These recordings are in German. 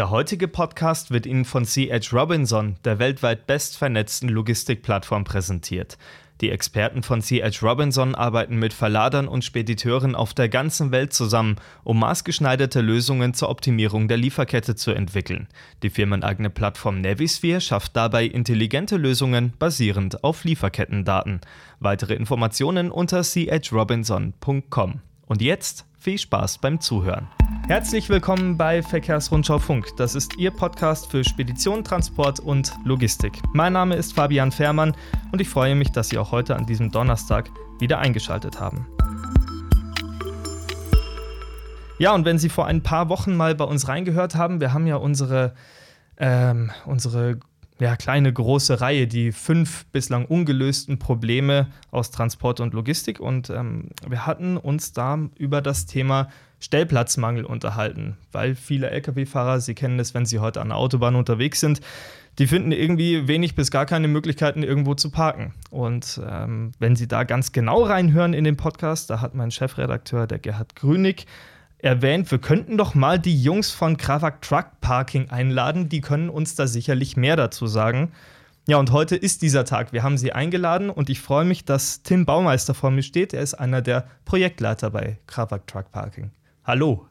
Der heutige Podcast wird Ihnen von C.H. Robinson, der weltweit bestvernetzten Logistikplattform, präsentiert. Die Experten von C.H. Robinson arbeiten mit Verladern und Spediteuren auf der ganzen Welt zusammen, um maßgeschneiderte Lösungen zur Optimierung der Lieferkette zu entwickeln. Die firmeneigene Plattform Navisphere schafft dabei intelligente Lösungen basierend auf Lieferkettendaten. Weitere Informationen unter chrobinson.com. Und jetzt viel Spaß beim Zuhören. Herzlich willkommen bei Verkehrsrundschau Funk. Das ist Ihr Podcast für Spedition, Transport und Logistik. Mein Name ist Fabian Fährmann und ich freue mich, dass Sie auch heute an diesem Donnerstag wieder eingeschaltet haben. Ja, und wenn Sie vor ein paar Wochen mal bei uns reingehört haben, wir haben ja unsere, ähm, unsere ja, kleine große Reihe, die fünf bislang ungelösten Probleme aus Transport und Logistik. Und ähm, wir hatten uns da über das Thema Stellplatzmangel unterhalten, weil viele Lkw-Fahrer, Sie kennen es, wenn sie heute an der Autobahn unterwegs sind, die finden irgendwie wenig bis gar keine Möglichkeiten, irgendwo zu parken. Und ähm, wenn Sie da ganz genau reinhören in den Podcast, da hat mein Chefredakteur, der Gerhard Grünig, erwähnt, wir könnten doch mal die Jungs von Kravak Truck Parking einladen. Die können uns da sicherlich mehr dazu sagen. Ja, und heute ist dieser Tag. Wir haben sie eingeladen und ich freue mich, dass Tim Baumeister vor mir steht. Er ist einer der Projektleiter bei Kravak Truck Parking. Hallo.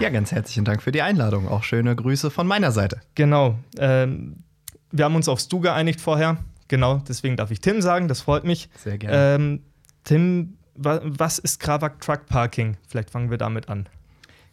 Ja, ganz herzlichen Dank für die Einladung. Auch schöne Grüße von meiner Seite. Genau. Ähm, wir haben uns aufs Du geeinigt vorher. Genau, deswegen darf ich Tim sagen. Das freut mich. Sehr gerne. Ähm, Tim, was ist Kravak Truck Parking? Vielleicht fangen wir damit an.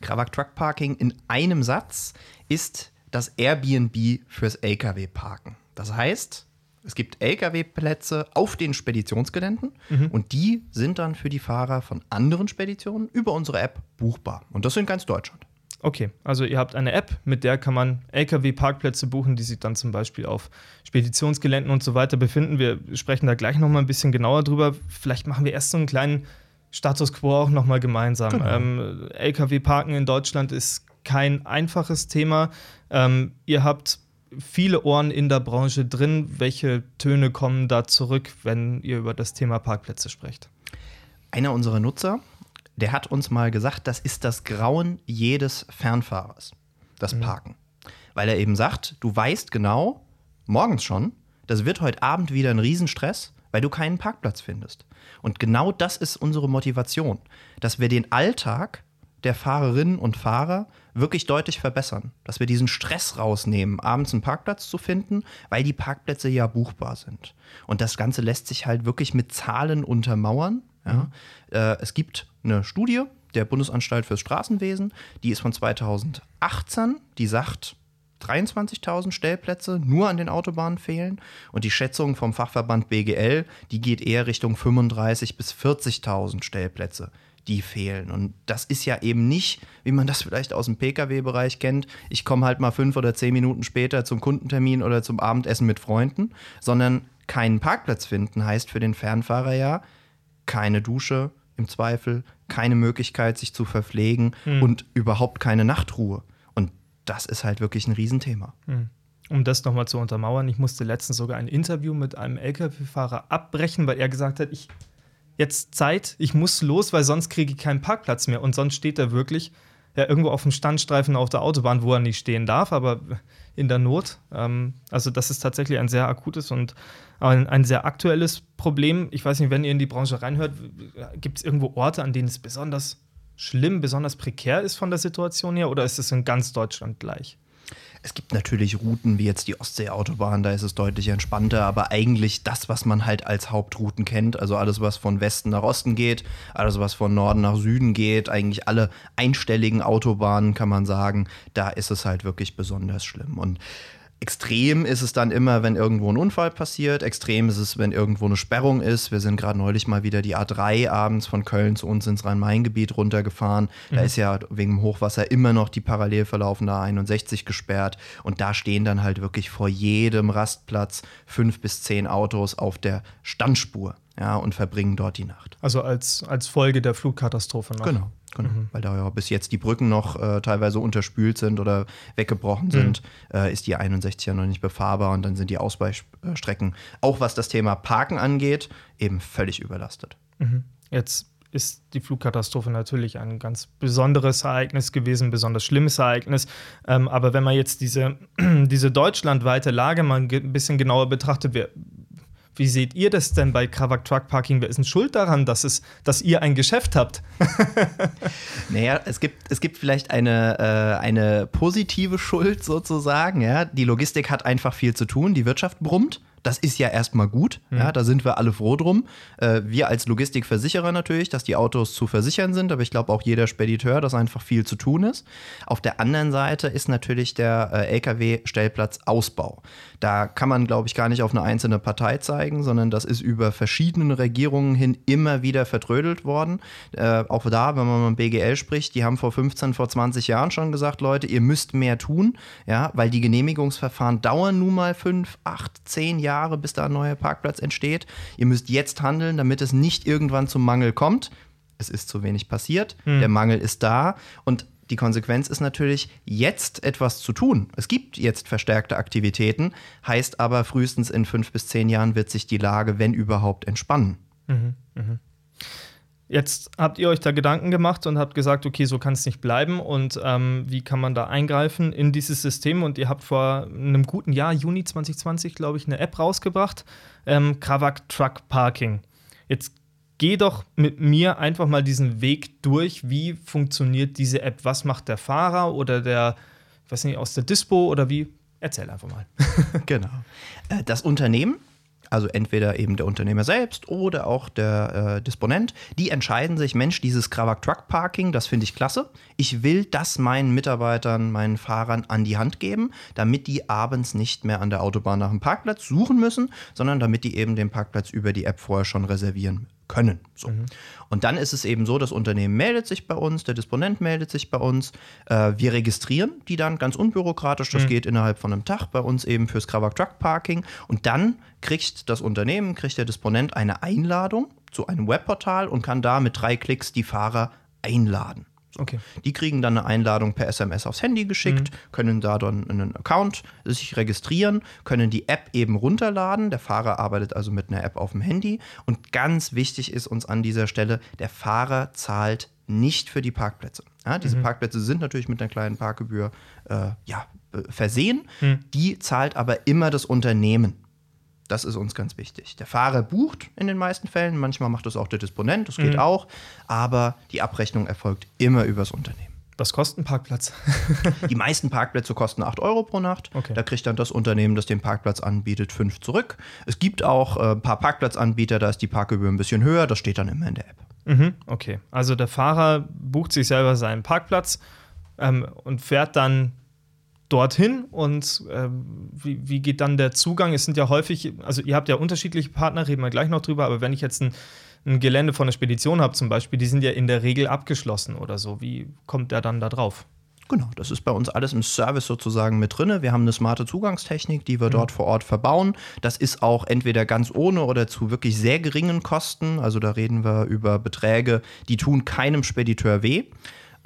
Kravak Truck Parking in einem Satz ist das Airbnb fürs Lkw-Parken. Das heißt, es gibt Lkw-Plätze auf den Speditionsgeländen mhm. und die sind dann für die Fahrer von anderen Speditionen über unsere App buchbar. Und das in ganz Deutschland. Okay, also ihr habt eine App, mit der kann man Lkw-Parkplätze buchen, die sich dann zum Beispiel auf Speditionsgeländen und so weiter befinden. Wir sprechen da gleich nochmal ein bisschen genauer drüber. Vielleicht machen wir erst so einen kleinen Status quo auch nochmal gemeinsam. Genau. Ähm, Lkw-Parken in Deutschland ist kein einfaches Thema. Ähm, ihr habt viele Ohren in der Branche drin. Welche Töne kommen da zurück, wenn ihr über das Thema Parkplätze sprecht? Einer unserer Nutzer, der hat uns mal gesagt, das ist das Grauen jedes Fernfahrers, das mhm. Parken. Weil er eben sagt, du weißt genau, morgens schon, das wird heute Abend wieder ein Riesenstress, weil du keinen Parkplatz findest. Und genau das ist unsere Motivation, dass wir den Alltag der Fahrerinnen und Fahrer wirklich deutlich verbessern. Dass wir diesen Stress rausnehmen, abends einen Parkplatz zu finden, weil die Parkplätze ja buchbar sind. Und das Ganze lässt sich halt wirklich mit Zahlen untermauern. Ja. Äh, es gibt eine Studie der Bundesanstalt fürs Straßenwesen, die ist von 2018, die sagt, 23.000 Stellplätze nur an den Autobahnen fehlen. Und die Schätzung vom Fachverband BGL, die geht eher Richtung 35.000 bis 40.000 Stellplätze, die fehlen. Und das ist ja eben nicht, wie man das vielleicht aus dem Pkw-Bereich kennt, ich komme halt mal fünf oder zehn Minuten später zum Kundentermin oder zum Abendessen mit Freunden, sondern keinen Parkplatz finden heißt für den Fernfahrer ja keine Dusche im Zweifel, keine Möglichkeit, sich zu verpflegen hm. und überhaupt keine Nachtruhe das ist halt wirklich ein Riesenthema. Hm. Um das nochmal zu untermauern, ich musste letztens sogar ein Interview mit einem Lkw-Fahrer abbrechen, weil er gesagt hat, ich jetzt Zeit, ich muss los, weil sonst kriege ich keinen Parkplatz mehr. Und sonst steht er wirklich ja, irgendwo auf dem Standstreifen auf der Autobahn, wo er nicht stehen darf, aber in der Not. Ähm, also das ist tatsächlich ein sehr akutes und ein, ein, sehr aktuelles Problem. Ich weiß nicht, wenn ihr in die Branche reinhört, gibt es irgendwo Orte, an denen es besonders schlimm, besonders prekär ist von der Situation her oder ist es in ganz Deutschland gleich? Es gibt natürlich Routen wie jetzt die Ostseeautobahn, da ist es deutlich entspannter, aber eigentlich das, was man halt als Hauptrouten kennt, also alles, was von Westen nach Osten geht, alles, was von Norden nach Süden geht, eigentlich alle einstelligen Autobahnen, kann man sagen, da ist es halt wirklich besonders schlimm. Und Extrem ist es dann immer, wenn irgendwo ein Unfall passiert. Extrem ist es, wenn irgendwo eine Sperrung ist. Wir sind gerade neulich mal wieder die A3 abends von Köln zu uns ins Rhein-Main-Gebiet runtergefahren. Mhm. Da ist ja wegen dem Hochwasser immer noch die parallel verlaufende A61 gesperrt. Und da stehen dann halt wirklich vor jedem Rastplatz fünf bis zehn Autos auf der Standspur ja, und verbringen dort die Nacht. Also als, als Folge der Flutkatastrophe noch. Genau. Genau, mhm. weil da ja bis jetzt die Brücken noch äh, teilweise unterspült sind oder weggebrochen sind, mhm. äh, ist die 61 ja noch nicht befahrbar und dann sind die Ausweichstrecken, auch was das Thema Parken angeht, eben völlig überlastet. Mhm. Jetzt ist die Flugkatastrophe natürlich ein ganz besonderes Ereignis gewesen, ein besonders schlimmes Ereignis. Ähm, aber wenn man jetzt diese, diese deutschlandweite Lage mal ein bisschen genauer betrachtet, wer, wie seht ihr das denn bei Kravak Truck Parking? Wer ist denn schuld daran, dass, es, dass ihr ein Geschäft habt? naja, es gibt, es gibt vielleicht eine, äh, eine positive Schuld sozusagen. Ja? Die Logistik hat einfach viel zu tun, die Wirtschaft brummt. Das ist ja erstmal gut. Mhm. Ja, da sind wir alle froh drum. Äh, wir als Logistikversicherer natürlich, dass die Autos zu versichern sind, aber ich glaube auch jeder Spediteur, dass einfach viel zu tun ist. Auf der anderen Seite ist natürlich der äh, Lkw-Stellplatzausbau. Da kann man, glaube ich, gar nicht auf eine einzelne Partei zeigen, sondern das ist über verschiedene Regierungen hin immer wieder vertrödelt worden. Äh, auch da, wenn man mit BGL spricht, die haben vor 15, vor 20 Jahren schon gesagt, Leute, ihr müsst mehr tun, ja, weil die Genehmigungsverfahren dauern nun mal 5, 8, 10 Jahre Jahre, bis da ein neuer Parkplatz entsteht. Ihr müsst jetzt handeln, damit es nicht irgendwann zum Mangel kommt. Es ist zu wenig passiert, hm. der Mangel ist da und die Konsequenz ist natürlich, jetzt etwas zu tun. Es gibt jetzt verstärkte Aktivitäten, heißt aber, frühestens in fünf bis zehn Jahren wird sich die Lage, wenn überhaupt, entspannen. Mhm, mh. Jetzt habt ihr euch da Gedanken gemacht und habt gesagt, okay, so kann es nicht bleiben und ähm, wie kann man da eingreifen in dieses System? Und ihr habt vor einem guten Jahr, Juni 2020, glaube ich, eine App rausgebracht, ähm, Kravak Truck Parking. Jetzt geh doch mit mir einfach mal diesen Weg durch. Wie funktioniert diese App? Was macht der Fahrer oder der, ich weiß nicht, aus der Dispo oder wie? Erzähl einfach mal. genau. Äh, das Unternehmen also entweder eben der Unternehmer selbst oder auch der äh, Disponent, die entscheiden sich, Mensch, dieses Krawak Truck Parking, das finde ich klasse. Ich will das meinen Mitarbeitern, meinen Fahrern an die Hand geben, damit die abends nicht mehr an der Autobahn nach einem Parkplatz suchen müssen, sondern damit die eben den Parkplatz über die App vorher schon reservieren können. So. Mhm. Und dann ist es eben so, das Unternehmen meldet sich bei uns, der Disponent meldet sich bei uns, äh, wir registrieren die dann ganz unbürokratisch, das mhm. geht innerhalb von einem Tag bei uns eben fürs Krawak Truck Parking und dann kriegt das Unternehmen, kriegt der Disponent eine Einladung zu einem Webportal und kann da mit drei Klicks die Fahrer einladen. Okay. Die kriegen dann eine Einladung per SMS aufs Handy geschickt, mhm. können da dann einen Account sich registrieren, können die App eben runterladen. Der Fahrer arbeitet also mit einer App auf dem Handy. Und ganz wichtig ist uns an dieser Stelle, der Fahrer zahlt nicht für die Parkplätze. Ja, diese mhm. Parkplätze sind natürlich mit einer kleinen Parkgebühr äh, ja, versehen. Mhm. Die zahlt aber immer das Unternehmen. Das ist uns ganz wichtig. Der Fahrer bucht in den meisten Fällen, manchmal macht das auch der Disponent, das geht mhm. auch, aber die Abrechnung erfolgt immer übers Unternehmen. Was kostet ein Parkplatz? die meisten Parkplätze kosten 8 Euro pro Nacht. Okay. Da kriegt dann das Unternehmen, das den Parkplatz anbietet, 5 zurück. Es gibt auch äh, ein paar Parkplatzanbieter, da ist die Parkgebühr ein bisschen höher, das steht dann immer in der App. Mhm, okay, also der Fahrer bucht sich selber seinen Parkplatz ähm, und fährt dann dorthin und äh, wie, wie geht dann der Zugang? Es sind ja häufig, also ihr habt ja unterschiedliche Partner, reden wir gleich noch drüber, aber wenn ich jetzt ein, ein Gelände von einer Spedition habe zum Beispiel, die sind ja in der Regel abgeschlossen oder so, wie kommt der dann da drauf? Genau, das ist bei uns alles im Service sozusagen mit drin. Wir haben eine smarte Zugangstechnik, die wir mhm. dort vor Ort verbauen. Das ist auch entweder ganz ohne oder zu wirklich sehr geringen Kosten. Also da reden wir über Beträge, die tun keinem Spediteur weh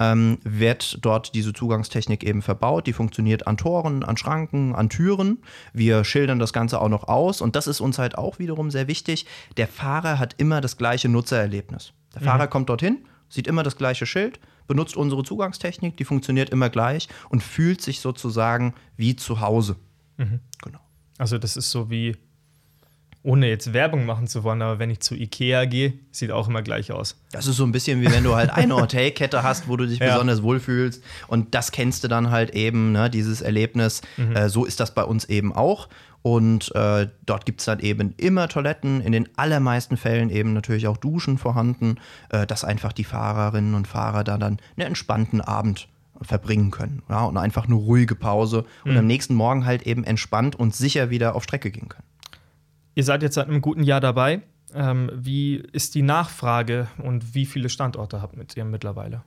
ähm, wird dort diese Zugangstechnik eben verbaut. Die funktioniert an Toren, an Schranken, an Türen. Wir schildern das Ganze auch noch aus und das ist uns halt auch wiederum sehr wichtig. Der Fahrer hat immer das gleiche Nutzererlebnis. Der mhm. Fahrer kommt dorthin, sieht immer das gleiche Schild, benutzt unsere Zugangstechnik, die funktioniert immer gleich und fühlt sich sozusagen wie zu Hause. Mhm. Genau. Also das ist so wie ohne jetzt Werbung machen zu wollen, aber wenn ich zu Ikea gehe, sieht auch immer gleich aus. Das ist so ein bisschen wie wenn du halt eine Hotelkette hast, wo du dich ja. besonders wohlfühlst. Und das kennst du dann halt eben, ne, dieses Erlebnis. Mhm. Äh, so ist das bei uns eben auch. Und äh, dort gibt es dann eben immer Toiletten, in den allermeisten Fällen eben natürlich auch Duschen vorhanden, äh, dass einfach die Fahrerinnen und Fahrer da dann einen entspannten Abend verbringen können. Ja, und einfach eine ruhige Pause und mhm. am nächsten Morgen halt eben entspannt und sicher wieder auf Strecke gehen können. Ihr seid jetzt seit einem guten Jahr dabei. Ähm, wie ist die Nachfrage und wie viele Standorte habt ihr mittlerweile?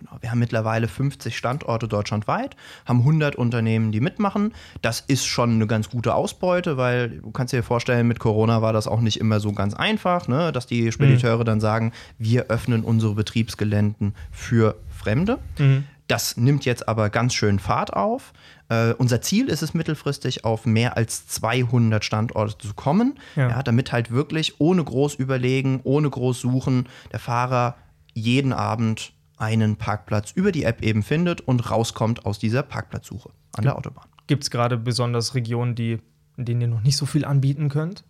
Genau, wir haben mittlerweile 50 Standorte deutschlandweit, haben 100 Unternehmen, die mitmachen. Das ist schon eine ganz gute Ausbeute, weil du kannst dir vorstellen, mit Corona war das auch nicht immer so ganz einfach, ne? dass die Spediteure mhm. dann sagen, wir öffnen unsere Betriebsgeländen für Fremde. Mhm. Das nimmt jetzt aber ganz schön Fahrt auf. Äh, unser Ziel ist es mittelfristig auf mehr als 200 Standorte zu kommen, ja. Ja, damit halt wirklich ohne groß überlegen, ohne groß suchen, der Fahrer jeden Abend einen Parkplatz über die App eben findet und rauskommt aus dieser Parkplatzsuche an der Autobahn. Gibt es gerade besonders Regionen, die, in denen ihr noch nicht so viel anbieten könnt?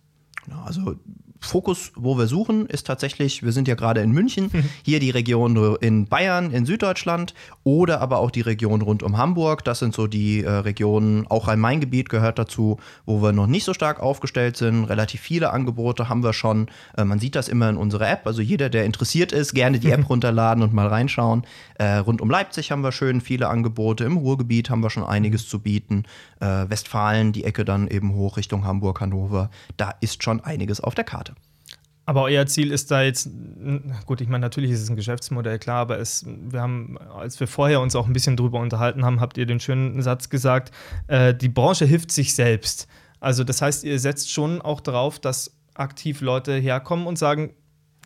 Also Fokus, wo wir suchen, ist tatsächlich, wir sind ja gerade in München, hier die Region in Bayern, in Süddeutschland oder aber auch die Region rund um Hamburg. Das sind so die äh, Regionen, auch Rhein-Main-Gebiet gehört dazu, wo wir noch nicht so stark aufgestellt sind. Relativ viele Angebote haben wir schon. Äh, man sieht das immer in unserer App. Also jeder, der interessiert ist, gerne die App runterladen und mal reinschauen. Äh, rund um Leipzig haben wir schön viele Angebote. Im Ruhrgebiet haben wir schon einiges zu bieten. Äh, Westfalen, die Ecke dann eben hoch Richtung Hamburg, Hannover. Da ist schon einiges auf der Karte. Aber euer Ziel ist da jetzt, gut, ich meine, natürlich ist es ein Geschäftsmodell, klar, aber es, wir haben, als wir vorher uns auch ein bisschen drüber unterhalten haben, habt ihr den schönen Satz gesagt, äh, die Branche hilft sich selbst. Also das heißt, ihr setzt schon auch darauf, dass aktiv Leute herkommen und sagen,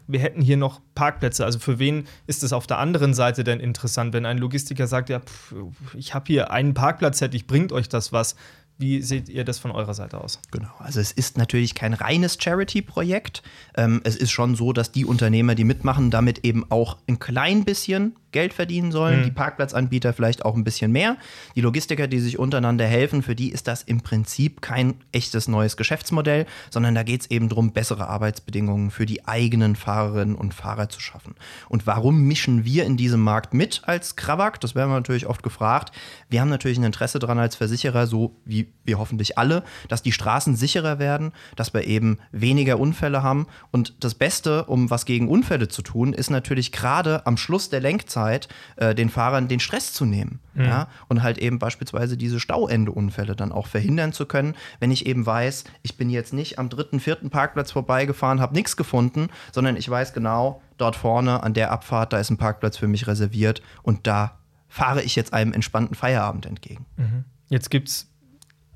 wir hätten hier noch Parkplätze. Also für wen ist es auf der anderen Seite denn interessant, wenn ein Logistiker sagt, ja, pff, ich habe hier einen Parkplatz, hätte ich, bringt euch das was? Wie seht ihr das von eurer Seite aus? Genau, also es ist natürlich kein reines Charity-Projekt. Ähm, es ist schon so, dass die Unternehmer, die mitmachen, damit eben auch ein klein bisschen Geld verdienen sollen, mhm. die Parkplatzanbieter vielleicht auch ein bisschen mehr. Die Logistiker, die sich untereinander helfen, für die ist das im Prinzip kein echtes neues Geschäftsmodell, sondern da geht es eben darum, bessere Arbeitsbedingungen für die eigenen Fahrerinnen und Fahrer zu schaffen. Und warum mischen wir in diesem Markt mit als Krawak? Das werden wir natürlich oft gefragt. Wir haben natürlich ein Interesse daran als Versicherer, so wie wir hoffentlich alle, dass die Straßen sicherer werden, dass wir eben weniger Unfälle haben. Und das Beste, um was gegen Unfälle zu tun, ist natürlich gerade am Schluss der Lenkzeit Zeit, äh, den Fahrern den Stress zu nehmen. Mhm. Ja? Und halt eben beispielsweise diese Stauendeunfälle dann auch verhindern zu können, wenn ich eben weiß, ich bin jetzt nicht am dritten, vierten Parkplatz vorbeigefahren, habe nichts gefunden, sondern ich weiß genau, dort vorne an der Abfahrt, da ist ein Parkplatz für mich reserviert und da fahre ich jetzt einem entspannten Feierabend entgegen. Mhm. Jetzt gibt es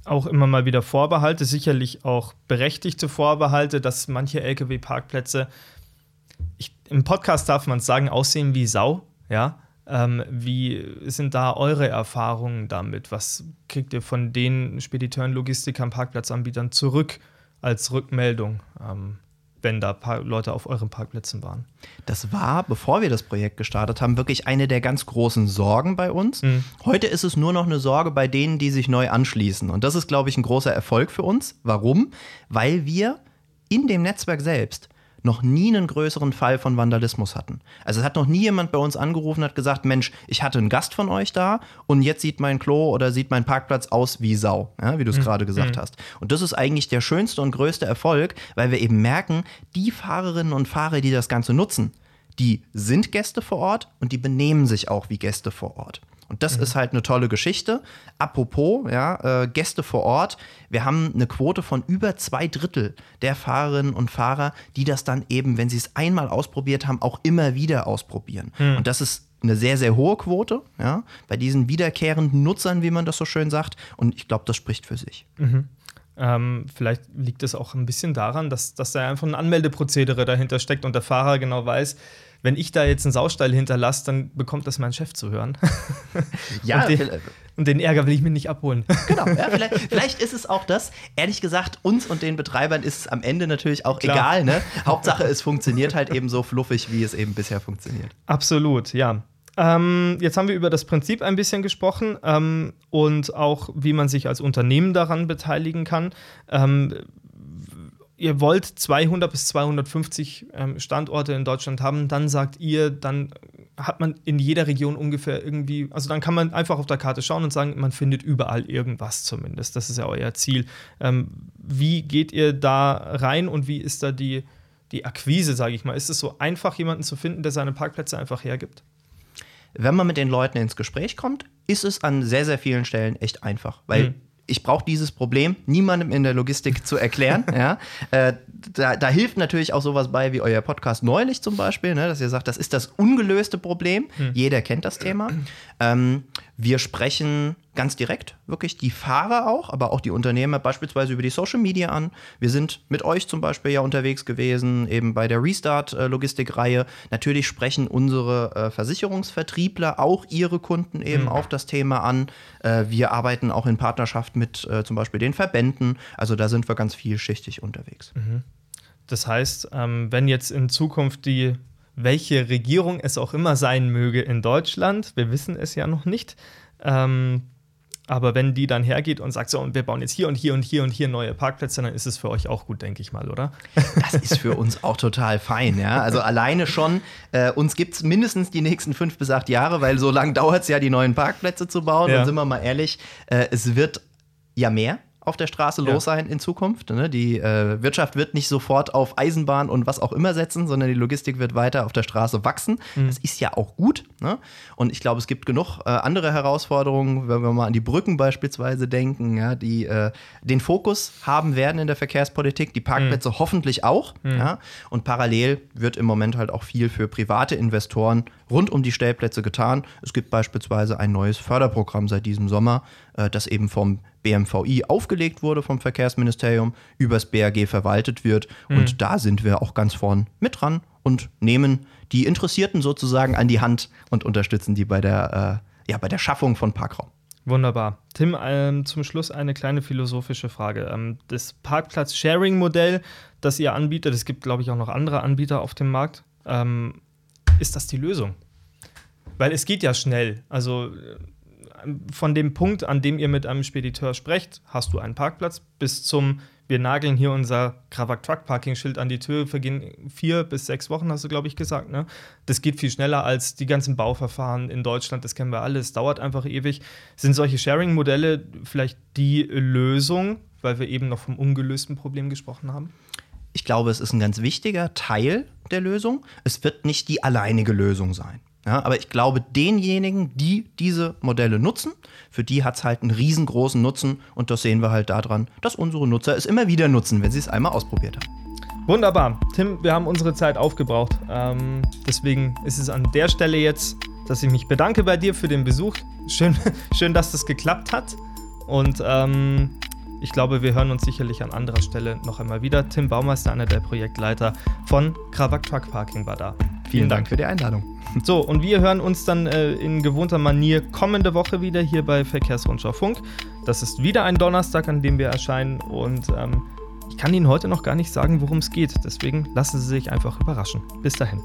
auch immer mal wieder Vorbehalte, sicherlich auch berechtigte Vorbehalte, dass manche Lkw-Parkplätze, im Podcast darf man es sagen, aussehen wie Sau. Ja, ähm, wie sind da eure Erfahrungen damit? Was kriegt ihr von den Spediteuren, Logistikern, Parkplatzanbietern zurück als Rückmeldung? Ähm, wenn da Leute auf euren Parkplätzen waren. Das war, bevor wir das Projekt gestartet haben, wirklich eine der ganz großen Sorgen bei uns. Mhm. Heute ist es nur noch eine Sorge bei denen, die sich neu anschließen. Und das ist, glaube ich, ein großer Erfolg für uns. Warum? Weil wir in dem Netzwerk selbst noch nie einen größeren Fall von Vandalismus hatten. Also es hat noch nie jemand bei uns angerufen und hat gesagt, Mensch, ich hatte einen Gast von euch da und jetzt sieht mein Klo oder sieht mein Parkplatz aus wie Sau, ja, wie du es mhm. gerade gesagt mhm. hast. Und das ist eigentlich der schönste und größte Erfolg, weil wir eben merken, die Fahrerinnen und Fahrer, die das Ganze nutzen, die sind Gäste vor Ort und die benehmen sich auch wie Gäste vor Ort. Und das mhm. ist halt eine tolle Geschichte. Apropos, ja, äh, Gäste vor Ort. Wir haben eine Quote von über zwei Drittel der Fahrerinnen und Fahrer, die das dann eben, wenn sie es einmal ausprobiert haben, auch immer wieder ausprobieren. Mhm. Und das ist eine sehr, sehr hohe Quote, ja, bei diesen wiederkehrenden Nutzern, wie man das so schön sagt. Und ich glaube, das spricht für sich. Mhm. Ähm, vielleicht liegt es auch ein bisschen daran, dass, dass da einfach ein Anmeldeprozedere dahinter steckt und der Fahrer genau weiß, wenn ich da jetzt einen Saustall hinterlasse, dann bekommt das mein Chef zu hören. ja, und den, und den, Ärger will ich mir nicht abholen. genau, ja, vielleicht, vielleicht, ist es auch das. Ehrlich gesagt, uns und den Betreibern ist es am Ende natürlich auch Klar. egal. Ne? Hauptsache, es funktioniert halt eben so fluffig, wie es eben bisher funktioniert. Absolut, ja. Ähm, jetzt haben wir über das Prinzip ein bisschen gesprochen ähm, und auch, wie man sich als Unternehmen daran beteiligen kann. Ähm, ihr wollt 200 bis 250 ähm, Standorte in Deutschland haben, dann sagt ihr, dann hat man in jeder Region ungefähr irgendwie, also dann kann man einfach auf der Karte schauen und sagen, man findet überall irgendwas zumindest. Das ist ja euer Ziel. Ähm, wie geht ihr da rein und wie ist da die, die Akquise, sage ich mal? Ist es so einfach, jemanden zu finden, der seine Parkplätze einfach hergibt? Wenn man mit den Leuten ins Gespräch kommt, ist es an sehr, sehr vielen Stellen echt einfach, weil mhm ich brauche dieses Problem niemandem in der Logistik zu erklären. ja. Äh, da, da, hilft natürlich auch sowas bei wie euer Podcast neulich zum Beispiel, ne, dass ihr sagt, das ist das ungelöste Problem. Hm. Jeder kennt das Thema. Ähm, wir sprechen ganz direkt wirklich die Fahrer auch, aber auch die Unternehmer beispielsweise über die Social Media an. Wir sind mit euch zum Beispiel ja unterwegs gewesen, eben bei der Restart-Logistik-Reihe. Natürlich sprechen unsere äh, Versicherungsvertriebler auch ihre Kunden eben mhm. auf das Thema an. Äh, wir arbeiten auch in Partnerschaft mit äh, zum Beispiel den Verbänden. Also da sind wir ganz vielschichtig unterwegs. Mhm. Das heißt, ähm, wenn jetzt in Zukunft die welche Regierung es auch immer sein möge in Deutschland. Wir wissen es ja noch nicht. Ähm, aber wenn die dann hergeht und sagt, so, und wir bauen jetzt hier und hier und hier und hier neue Parkplätze, dann ist es für euch auch gut, denke ich mal, oder? Das ist für uns auch total fein, ja. Also alleine schon, äh, uns gibt es mindestens die nächsten fünf bis acht Jahre, weil so lange dauert es ja, die neuen Parkplätze zu bauen. Ja. Und sind wir mal ehrlich, äh, es wird ja mehr auf der Straße ja. los sein in Zukunft. Ne? Die äh, Wirtschaft wird nicht sofort auf Eisenbahn und was auch immer setzen, sondern die Logistik wird weiter auf der Straße wachsen. Mhm. Das ist ja auch gut. Ne? Und ich glaube, es gibt genug äh, andere Herausforderungen, wenn wir mal an die Brücken beispielsweise denken, ja, die äh, den Fokus haben werden in der Verkehrspolitik, die Parkplätze mhm. hoffentlich auch. Mhm. Ja? Und parallel wird im Moment halt auch viel für private Investoren rund um die Stellplätze getan. Es gibt beispielsweise ein neues Förderprogramm seit diesem Sommer, äh, das eben vom BMVI aufgelegt wurde vom Verkehrsministerium, übers BRG verwaltet wird. Mhm. Und da sind wir auch ganz vorn mit dran und nehmen die Interessierten sozusagen an die Hand und unterstützen die bei der, äh, ja, bei der Schaffung von Parkraum. Wunderbar. Tim, ähm, zum Schluss eine kleine philosophische Frage. Ähm, das Parkplatz-Sharing-Modell, das ihr anbietet, es gibt, glaube ich, auch noch andere Anbieter auf dem Markt. Ähm, ist das die Lösung? Weil es geht ja schnell. Also von dem Punkt, an dem ihr mit einem Spediteur sprecht, hast du einen Parkplatz, bis zum, wir nageln hier unser Kravak Truck Parking Schild an die Tür, vergehen vier bis sechs Wochen, hast du, glaube ich, gesagt. Ne? Das geht viel schneller als die ganzen Bauverfahren in Deutschland, das kennen wir alle, es dauert einfach ewig. Sind solche Sharing-Modelle vielleicht die Lösung, weil wir eben noch vom ungelösten Problem gesprochen haben? Ich glaube, es ist ein ganz wichtiger Teil der Lösung. Es wird nicht die alleinige Lösung sein. Ja, aber ich glaube, denjenigen, die diese Modelle nutzen, für die hat es halt einen riesengroßen Nutzen und das sehen wir halt daran, dass unsere Nutzer es immer wieder nutzen, wenn sie es einmal ausprobiert haben. Wunderbar. Tim, wir haben unsere Zeit aufgebraucht. Ähm, deswegen ist es an der Stelle jetzt, dass ich mich bedanke bei dir für den Besuch. Schön, schön dass das geklappt hat. Und ähm, ich glaube, wir hören uns sicherlich an anderer Stelle noch einmal wieder. Tim Baumeister, einer der Projektleiter von Krawak Truck Parking, war da. Vielen, Vielen Dank für die Einladung. So, und wir hören uns dann äh, in gewohnter Manier kommende Woche wieder hier bei Verkehrsrundschau Funk. Das ist wieder ein Donnerstag, an dem wir erscheinen und ähm, ich kann Ihnen heute noch gar nicht sagen, worum es geht. Deswegen lassen Sie sich einfach überraschen. Bis dahin.